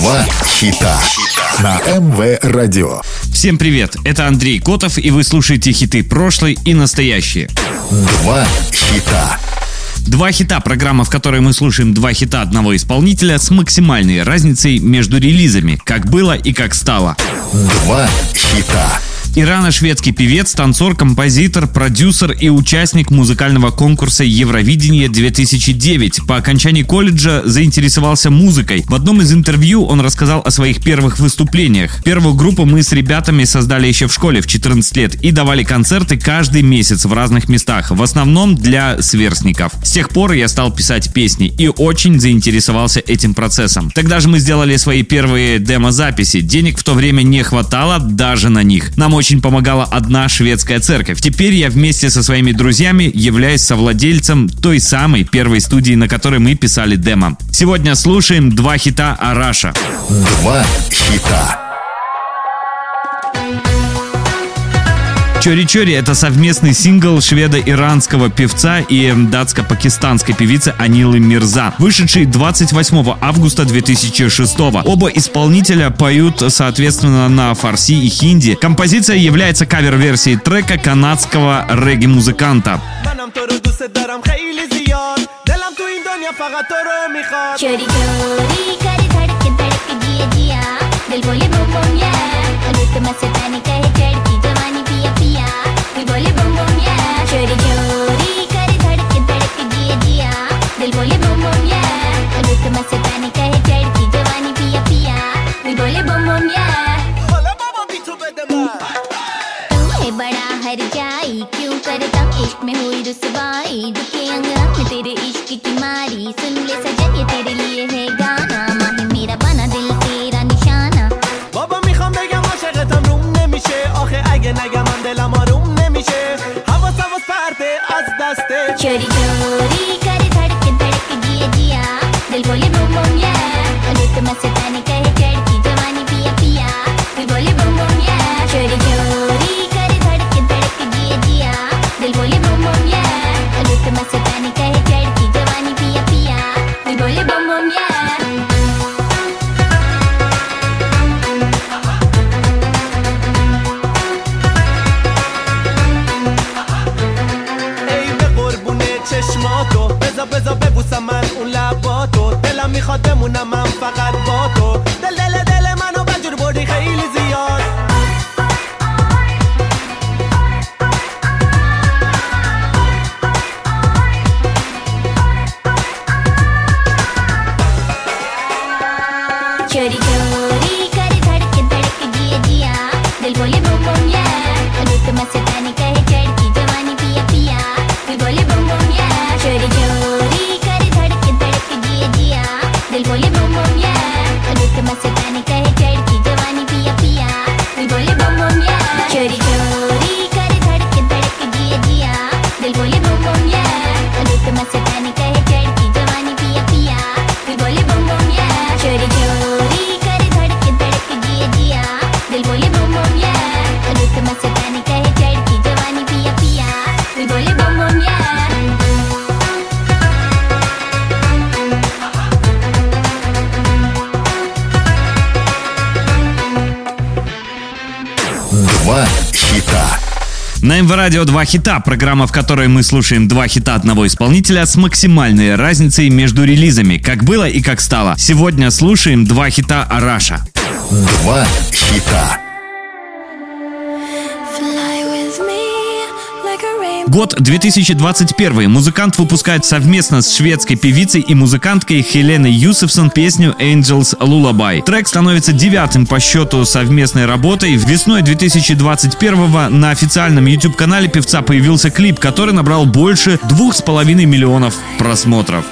Два хита на МВ Радио. Всем привет, это Андрей Котов, и вы слушаете хиты прошлой и настоящие. Два хита. Два хита – программа, в которой мы слушаем два хита одного исполнителя с максимальной разницей между релизами, как было и как стало. Два хита. Ирано-шведский певец, танцор, композитор, продюсер и участник музыкального конкурса Евровидение 2009. По окончании колледжа заинтересовался музыкой. В одном из интервью он рассказал о своих первых выступлениях. Первую группу мы с ребятами создали еще в школе в 14 лет и давали концерты каждый месяц в разных местах, в основном для сверстников. С тех пор я стал писать песни и очень заинтересовался этим процессом. Тогда же мы сделали свои первые демо-записи. Денег в то время не хватало даже на них. Нам очень помогала одна шведская церковь. Теперь я вместе со своими друзьями являюсь совладельцем той самой первой студии, на которой мы писали демо. Сегодня слушаем два хита Араша. Два хита. Чори Чори это совместный сингл шведо-иранского певца и датско-пакистанской певицы Анилы Мирза, вышедший 28 августа 2006. Оба исполнителя поют, соответственно, на фарси и хинди. Композиция является кавер-версией трека канадского регги-музыканта. Чори Чори, रुसवाई दुखे अंग अंग में तेरे इश्क की मारी सुन ले सजन ये तेरे लिए है गाना माही मेरा बना दिल तेरा निशाना بابا میخوام بگم عاشقتم روم نمیشه آخه اگه نگم من دلم آروم نمیشه حواس حواس پرده از دسته चोरी चोरी مونم فقط با تو دل دل دل منو بجور بردی خیلی زیاد Chori chori, kare dhadke dhadke diya diya, dil bole bum bum yeah, anita mase хита. На МВ Радио два хита, программа, в которой мы слушаем два хита одного исполнителя с максимальной разницей между релизами, как было и как стало. Сегодня слушаем два хита Араша. Два хита. Год 2021. Музыкант выпускает совместно с шведской певицей и музыканткой Хеленой Юсефсон песню Angels Lullaby. Трек становится девятым по счету совместной работой. Весной 2021 на официальном YouTube-канале певца появился клип, который набрал больше двух с половиной миллионов просмотров.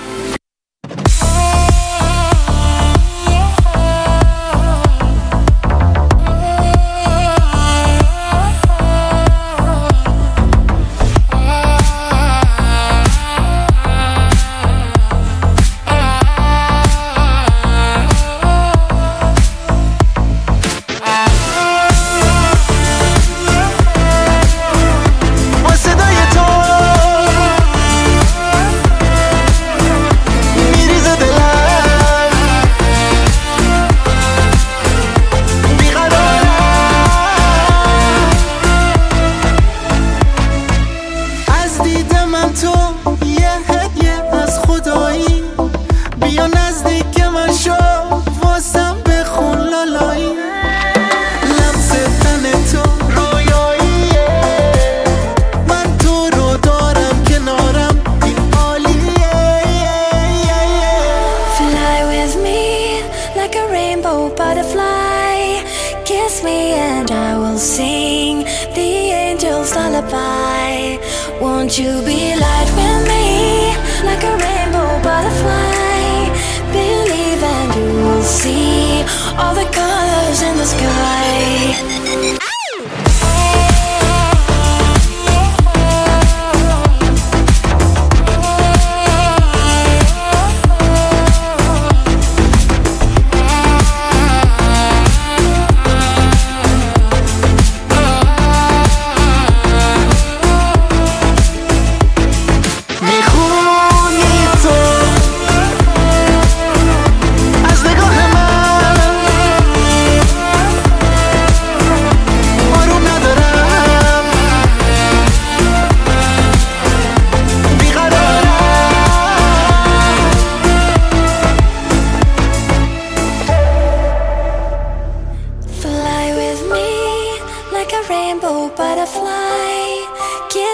momentum Kiss me and I will sing the angel's lullaby. Won't you be light with me like a rainbow butterfly? Believe and you will see all the colors in the sky.